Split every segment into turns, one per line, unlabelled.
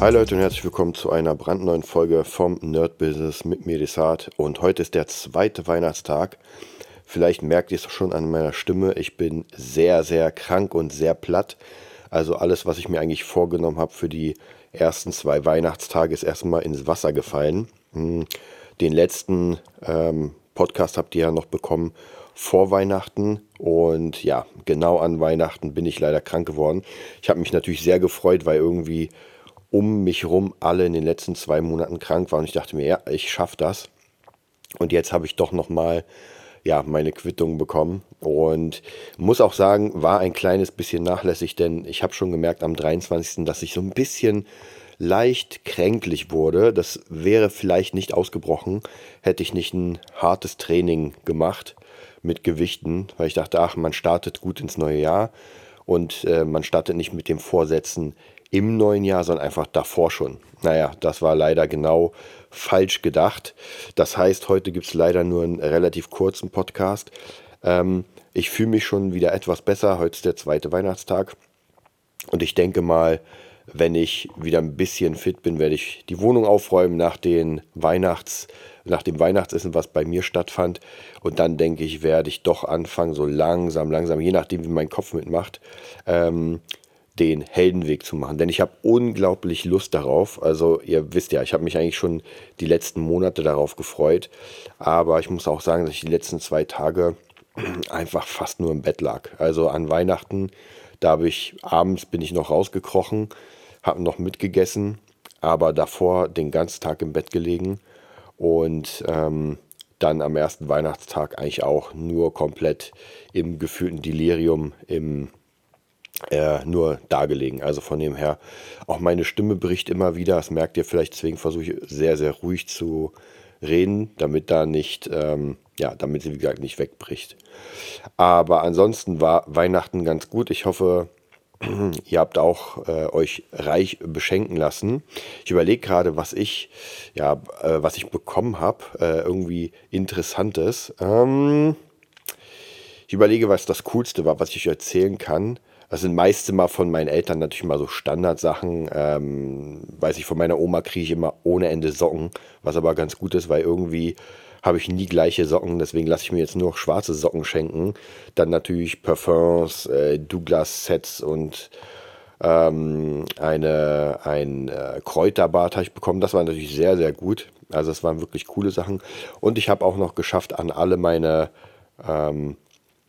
Hi Leute und herzlich willkommen zu einer brandneuen Folge vom Nerd Business mit mir Desart. Und heute ist der zweite Weihnachtstag. Vielleicht merkt ihr es schon an meiner Stimme. Ich bin sehr, sehr krank und sehr platt. Also alles, was ich mir eigentlich vorgenommen habe für die ersten zwei Weihnachtstage, ist erstmal ins Wasser gefallen. Hm, den letzten ähm, Podcast habt ihr ja noch bekommen vor Weihnachten. Und ja, genau an Weihnachten bin ich leider krank geworden. Ich habe mich natürlich sehr gefreut, weil irgendwie um mich rum alle in den letzten zwei Monaten krank waren. Und ich dachte mir, ja, ich schaffe das. Und jetzt habe ich doch nochmal ja, meine Quittung bekommen. Und muss auch sagen, war ein kleines bisschen nachlässig, denn ich habe schon gemerkt am 23., dass ich so ein bisschen leicht kränklich wurde. Das wäre vielleicht nicht ausgebrochen, hätte ich nicht ein hartes Training gemacht mit Gewichten, weil ich dachte, ach, man startet gut ins neue Jahr und äh, man startet nicht mit dem Vorsätzen, im neuen Jahr, sondern einfach davor schon. Naja, das war leider genau falsch gedacht. Das heißt, heute gibt es leider nur einen relativ kurzen Podcast. Ähm, ich fühle mich schon wieder etwas besser. Heute ist der zweite Weihnachtstag. Und ich denke mal, wenn ich wieder ein bisschen fit bin, werde ich die Wohnung aufräumen nach, den Weihnachts, nach dem Weihnachtsessen, was bei mir stattfand. Und dann denke ich, werde ich doch anfangen, so langsam, langsam, je nachdem, wie mein Kopf mitmacht, ähm, den Heldenweg zu machen. Denn ich habe unglaublich Lust darauf. Also ihr wisst ja, ich habe mich eigentlich schon die letzten Monate darauf gefreut. Aber ich muss auch sagen, dass ich die letzten zwei Tage einfach fast nur im Bett lag. Also an Weihnachten, da habe ich abends bin ich noch rausgekrochen, habe noch mitgegessen, aber davor den ganzen Tag im Bett gelegen und ähm, dann am ersten Weihnachtstag eigentlich auch nur komplett im gefühlten Delirium, im äh, nur dargelegen. Also von dem her, auch meine Stimme bricht immer wieder, das merkt ihr vielleicht, deswegen versuche ich sehr, sehr ruhig zu reden, damit da nicht, ähm, ja, damit sie wie gesagt nicht wegbricht. Aber ansonsten war Weihnachten ganz gut. Ich hoffe, ihr habt auch äh, euch reich beschenken lassen. Ich überlege gerade, was ich, ja, äh, was ich bekommen habe, äh, irgendwie interessantes. Ähm, ich überlege, was das Coolste war, was ich euch erzählen kann. Das sind meist immer von meinen Eltern natürlich mal so Standardsachen. Ähm, weiß ich, von meiner Oma kriege ich immer ohne Ende Socken, was aber ganz gut ist, weil irgendwie habe ich nie gleiche Socken, deswegen lasse ich mir jetzt nur schwarze Socken schenken. Dann natürlich Parfums, äh, Douglas-Sets und ähm, eine, ein äh, Kräuterbad habe ich bekommen. Das war natürlich sehr, sehr gut. Also es waren wirklich coole Sachen. Und ich habe auch noch geschafft, an alle meine ähm,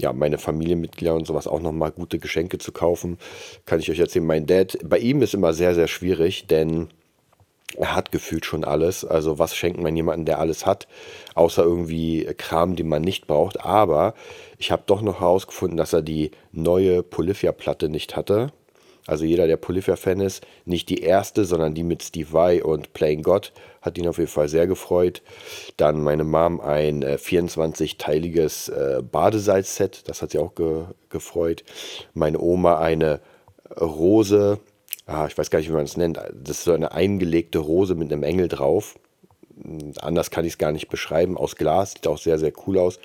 ja, meine Familienmitglieder und sowas auch nochmal gute Geschenke zu kaufen. Kann ich euch erzählen. Mein Dad, bei ihm ist immer sehr, sehr schwierig, denn er hat gefühlt schon alles. Also was schenkt man jemandem, der alles hat, außer irgendwie Kram, den man nicht braucht. Aber ich habe doch noch herausgefunden, dass er die neue Polyphia-Platte nicht hatte. Also jeder, der Polyphia-Fan ist, nicht die erste, sondern die mit Steve Vai und Playing God, hat ihn auf jeden Fall sehr gefreut. Dann meine Mom ein äh, 24-teiliges äh, Badesalz-Set, das hat sie auch ge gefreut. Meine Oma eine Rose, ah, ich weiß gar nicht, wie man es nennt, das ist so eine eingelegte Rose mit einem Engel drauf. Anders kann ich es gar nicht beschreiben, aus Glas, sieht auch sehr, sehr cool aus.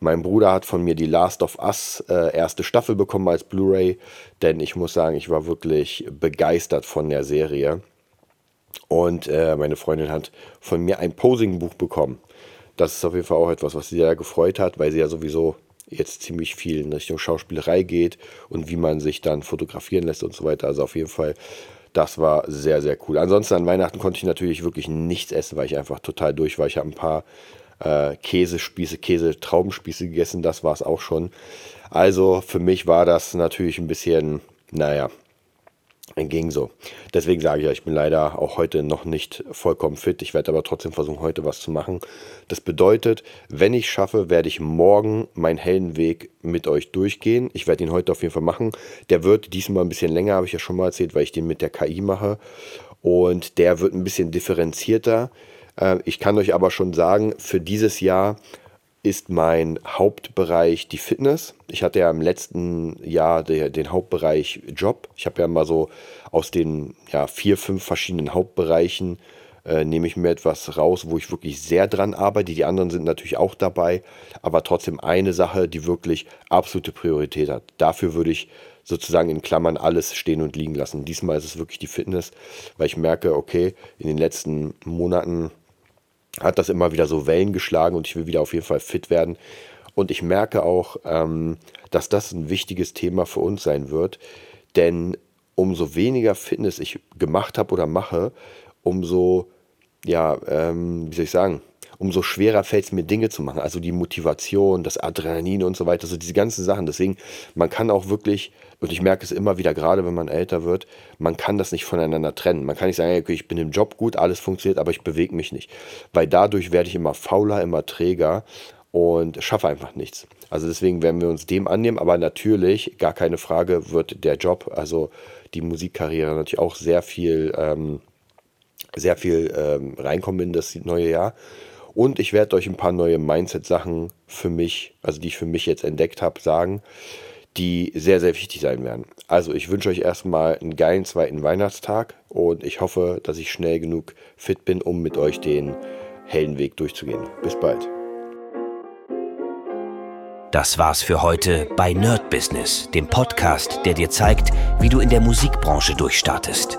Mein Bruder hat von mir die Last of Us äh, erste Staffel bekommen als Blu-ray, denn ich muss sagen, ich war wirklich begeistert von der Serie. Und äh, meine Freundin hat von mir ein Posing-Buch bekommen. Das ist auf jeden Fall auch etwas, was sie sehr gefreut hat, weil sie ja sowieso jetzt ziemlich viel in Richtung Schauspielerei geht und wie man sich dann fotografieren lässt und so weiter. Also auf jeden Fall, das war sehr, sehr cool. Ansonsten an Weihnachten konnte ich natürlich wirklich nichts essen, weil ich einfach total durch war. Ich habe ein paar äh, Käsespieße, Käsetraubenspieße gegessen, das war es auch schon. Also für mich war das natürlich ein bisschen, naja, ging so. Deswegen sage ich ja, ich bin leider auch heute noch nicht vollkommen fit. Ich werde aber trotzdem versuchen, heute was zu machen. Das bedeutet, wenn ich schaffe, werde ich morgen meinen hellen Weg mit euch durchgehen. Ich werde ihn heute auf jeden Fall machen. Der wird diesmal ein bisschen länger, habe ich ja schon mal erzählt, weil ich den mit der KI mache. Und der wird ein bisschen differenzierter. Äh, ich kann euch aber schon sagen, für dieses Jahr ist mein Hauptbereich die Fitness. Ich hatte ja im letzten Jahr der, den Hauptbereich Job. Ich habe ja mal so aus den ja, vier, fünf verschiedenen Hauptbereichen äh, nehme ich mir etwas raus, wo ich wirklich sehr dran arbeite. Die anderen sind natürlich auch dabei, aber trotzdem eine Sache, die wirklich absolute Priorität hat. Dafür würde ich sozusagen in Klammern alles stehen und liegen lassen. Diesmal ist es wirklich die Fitness, weil ich merke, okay, in den letzten Monaten hat das immer wieder so Wellen geschlagen und ich will wieder auf jeden Fall fit werden. Und ich merke auch, ähm, dass das ein wichtiges Thema für uns sein wird, denn umso weniger Fitness ich gemacht habe oder mache, umso, ja, ähm, wie soll ich sagen, umso schwerer fällt es mir, Dinge zu machen. Also die Motivation, das Adrenalin und so weiter, so diese ganzen Sachen. Deswegen, man kann auch wirklich, und ich merke es immer wieder, gerade wenn man älter wird, man kann das nicht voneinander trennen. Man kann nicht sagen, okay, ich bin im Job gut, alles funktioniert, aber ich bewege mich nicht. Weil dadurch werde ich immer fauler, immer träger und schaffe einfach nichts. Also deswegen werden wir uns dem annehmen, aber natürlich, gar keine Frage, wird der Job, also die Musikkarriere natürlich auch sehr viel, ähm, sehr viel ähm, reinkommen in das neue Jahr. Und ich werde euch ein paar neue Mindset-Sachen für mich, also die ich für mich jetzt entdeckt habe, sagen, die sehr, sehr wichtig sein werden. Also ich wünsche euch erstmal einen geilen zweiten Weihnachtstag und ich hoffe, dass ich schnell genug fit bin, um mit euch den hellen Weg durchzugehen. Bis bald.
Das war's für heute bei Nerd Business, dem Podcast, der dir zeigt, wie du in der Musikbranche durchstartest.